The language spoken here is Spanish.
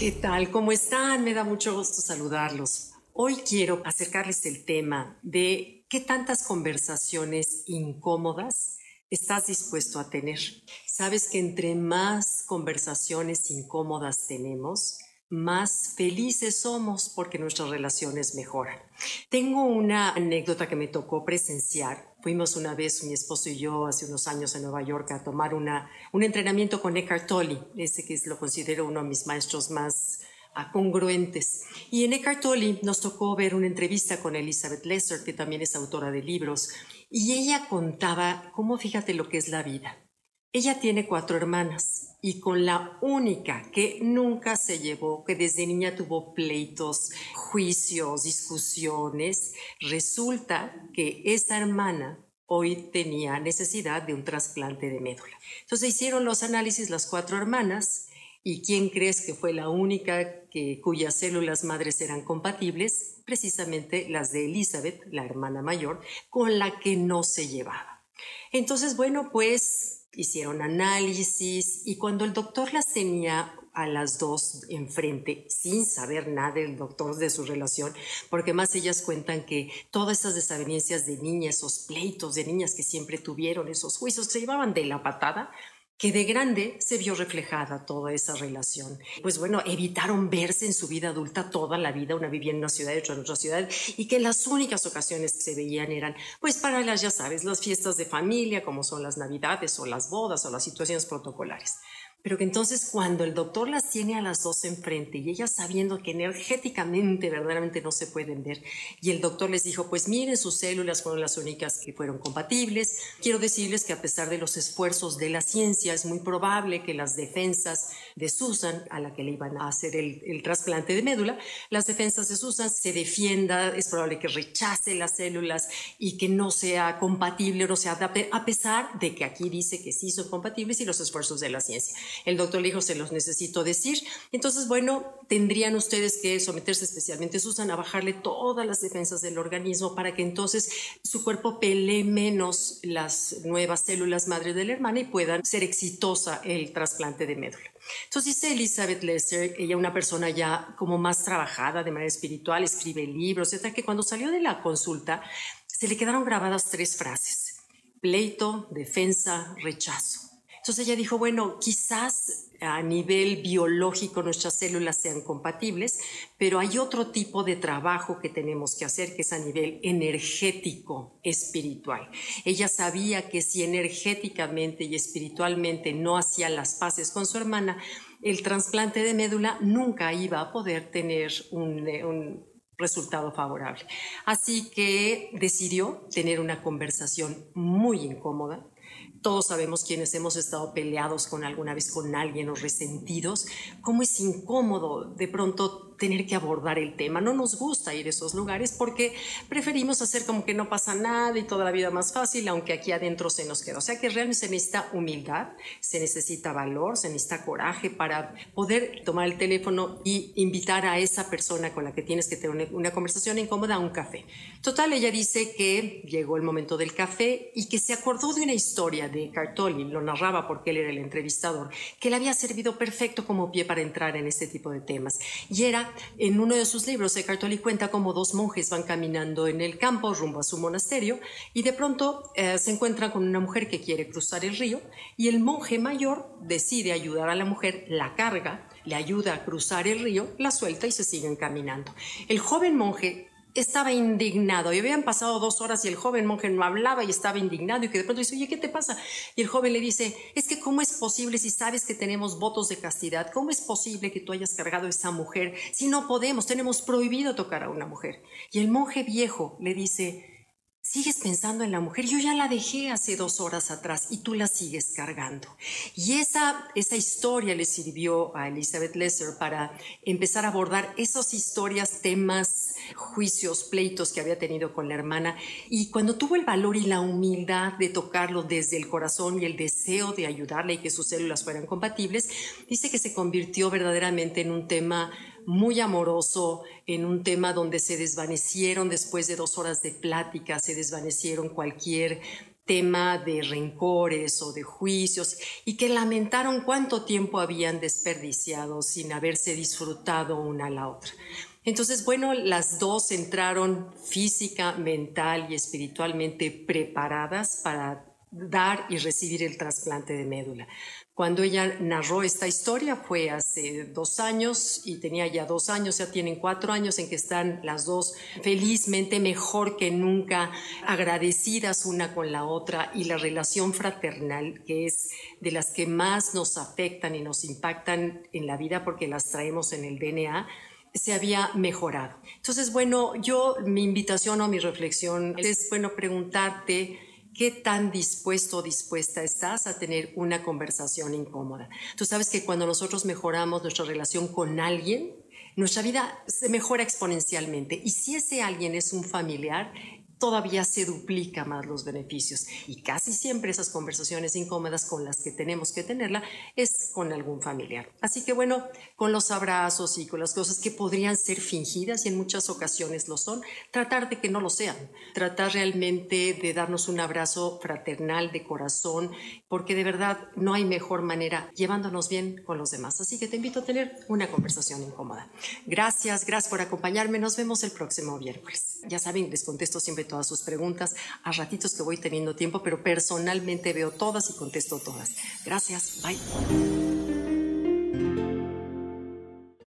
¿Qué tal? ¿Cómo están? Me da mucho gusto saludarlos. Hoy quiero acercarles el tema de qué tantas conversaciones incómodas estás dispuesto a tener. Sabes que entre más conversaciones incómodas tenemos, más felices somos porque nuestras relaciones mejoran. Tengo una anécdota que me tocó presenciar. Fuimos una vez, mi esposo y yo, hace unos años en Nueva York a tomar una, un entrenamiento con Eckhart Tolle, ese que lo considero uno de mis maestros más ah, congruentes. Y en Eckhart Tolle nos tocó ver una entrevista con Elizabeth Lesser, que también es autora de libros, y ella contaba cómo fíjate lo que es la vida. Ella tiene cuatro hermanas y con la única que nunca se llevó, que desde niña tuvo pleitos, juicios, discusiones, resulta que esa hermana hoy tenía necesidad de un trasplante de médula. Entonces hicieron los análisis las cuatro hermanas y quién crees que fue la única que, cuyas células madres eran compatibles, precisamente las de Elizabeth, la hermana mayor, con la que no se llevaba. Entonces, bueno, pues hicieron análisis y cuando el doctor las tenía a las dos enfrente sin saber nada del doctor de su relación, porque más ellas cuentan que todas esas desavenencias de niñas, esos pleitos de niñas que siempre tuvieron, esos juicios se llevaban de la patada, que de grande se vio reflejada toda esa relación. Pues bueno, evitaron verse en su vida adulta toda la vida, una vivía en una ciudad y otra en otra ciudad, y que las únicas ocasiones que se veían eran, pues para las, ya sabes, las fiestas de familia, como son las navidades o las bodas o las situaciones protocolares. Pero que entonces cuando el doctor las tiene a las dos enfrente y ellas sabiendo que energéticamente verdaderamente no se pueden ver, y el doctor les dijo, pues miren, sus células fueron las únicas que fueron compatibles, quiero decirles que a pesar de los esfuerzos de la ciencia, es muy probable que las defensas de Susan, a la que le iban a hacer el, trasplante de médula, las defensas de Susan se defienda, es probable que rechace las células y que no sea compatible o no se adapte, a pesar de que aquí dice que sí son compatibles y los esfuerzos de la ciencia. El doctor le dijo, se los necesito decir. Entonces, bueno, tendrían ustedes que someterse especialmente, Susan, a bajarle todas las defensas del organismo para que entonces su cuerpo pelee menos las nuevas células madre de la hermana y puedan ser exitosa el trasplante de médula. Entonces dice Elizabeth Lesser, ella una persona ya como más trabajada de manera espiritual, escribe libros, etc., que cuando salió de la consulta se le quedaron grabadas tres frases, pleito, defensa, rechazo. Entonces ella dijo, bueno, quizás a nivel biológico nuestras células sean compatibles, pero hay otro tipo de trabajo que tenemos que hacer que es a nivel energético, espiritual. Ella sabía que si energéticamente y espiritualmente no hacía las paces con su hermana, el trasplante de médula nunca iba a poder tener un, un resultado favorable. Así que decidió tener una conversación muy incómoda todos sabemos quienes hemos estado peleados con alguna vez con alguien o resentidos, cómo es incómodo de pronto tener que abordar el tema. No nos gusta ir a esos lugares porque preferimos hacer como que no pasa nada y toda la vida más fácil, aunque aquí adentro se nos queda. O sea que realmente se necesita humildad, se necesita valor, se necesita coraje para poder tomar el teléfono y invitar a esa persona con la que tienes que tener una conversación incómoda a un café. Total, ella dice que llegó el momento del café y que se acordó de una historia de Cartoli, lo narraba porque él era el entrevistador, que le había servido perfecto como pie para entrar en este tipo de temas. Y era en uno de sus libros, Eckhart Tolle cuenta cómo dos monjes van caminando en el campo rumbo a su monasterio y de pronto eh, se encuentran con una mujer que quiere cruzar el río y el monje mayor decide ayudar a la mujer, la carga, le ayuda a cruzar el río, la suelta y se siguen caminando. El joven monje estaba indignado y habían pasado dos horas y el joven monje no hablaba y estaba indignado y que de pronto dice, oye, ¿qué te pasa? Y el joven le dice, es que ¿cómo es posible si sabes que tenemos votos de castidad? ¿Cómo es posible que tú hayas cargado a esa mujer si no podemos? Tenemos prohibido tocar a una mujer. Y el monje viejo le dice, Sigues pensando en la mujer, yo ya la dejé hace dos horas atrás y tú la sigues cargando. Y esa, esa historia le sirvió a Elizabeth Lesser para empezar a abordar esas historias, temas, juicios, pleitos que había tenido con la hermana. Y cuando tuvo el valor y la humildad de tocarlo desde el corazón y el deseo de ayudarle y que sus células fueran compatibles, dice que se convirtió verdaderamente en un tema muy amoroso en un tema donde se desvanecieron después de dos horas de plática, se desvanecieron cualquier tema de rencores o de juicios y que lamentaron cuánto tiempo habían desperdiciado sin haberse disfrutado una a la otra. Entonces, bueno, las dos entraron física, mental y espiritualmente preparadas para dar y recibir el trasplante de médula. Cuando ella narró esta historia fue hace dos años y tenía ya dos años, ya tienen cuatro años en que están las dos felizmente mejor que nunca, agradecidas una con la otra y la relación fraternal que es de las que más nos afectan y nos impactan en la vida porque las traemos en el DNA se había mejorado. Entonces, bueno, yo mi invitación o mi reflexión es, bueno, preguntarte qué tan dispuesto o dispuesta estás a tener una conversación incómoda. Tú sabes que cuando nosotros mejoramos nuestra relación con alguien, nuestra vida se mejora exponencialmente. Y si ese alguien es un familiar, todavía se duplica más los beneficios. Y casi siempre esas conversaciones incómodas con las que tenemos que tenerla es con algún familiar. Así que bueno, con los abrazos y con las cosas que podrían ser fingidas y en muchas ocasiones lo son, tratar de que no lo sean. Tratar realmente de darnos un abrazo fraternal de corazón, porque de verdad no hay mejor manera llevándonos bien con los demás. Así que te invito a tener una conversación incómoda. Gracias, gracias por acompañarme. Nos vemos el próximo viernes. Ya saben, les contesto siempre todas sus preguntas a ratitos que voy teniendo tiempo, pero personalmente veo todas y contesto todas. Gracias, bye.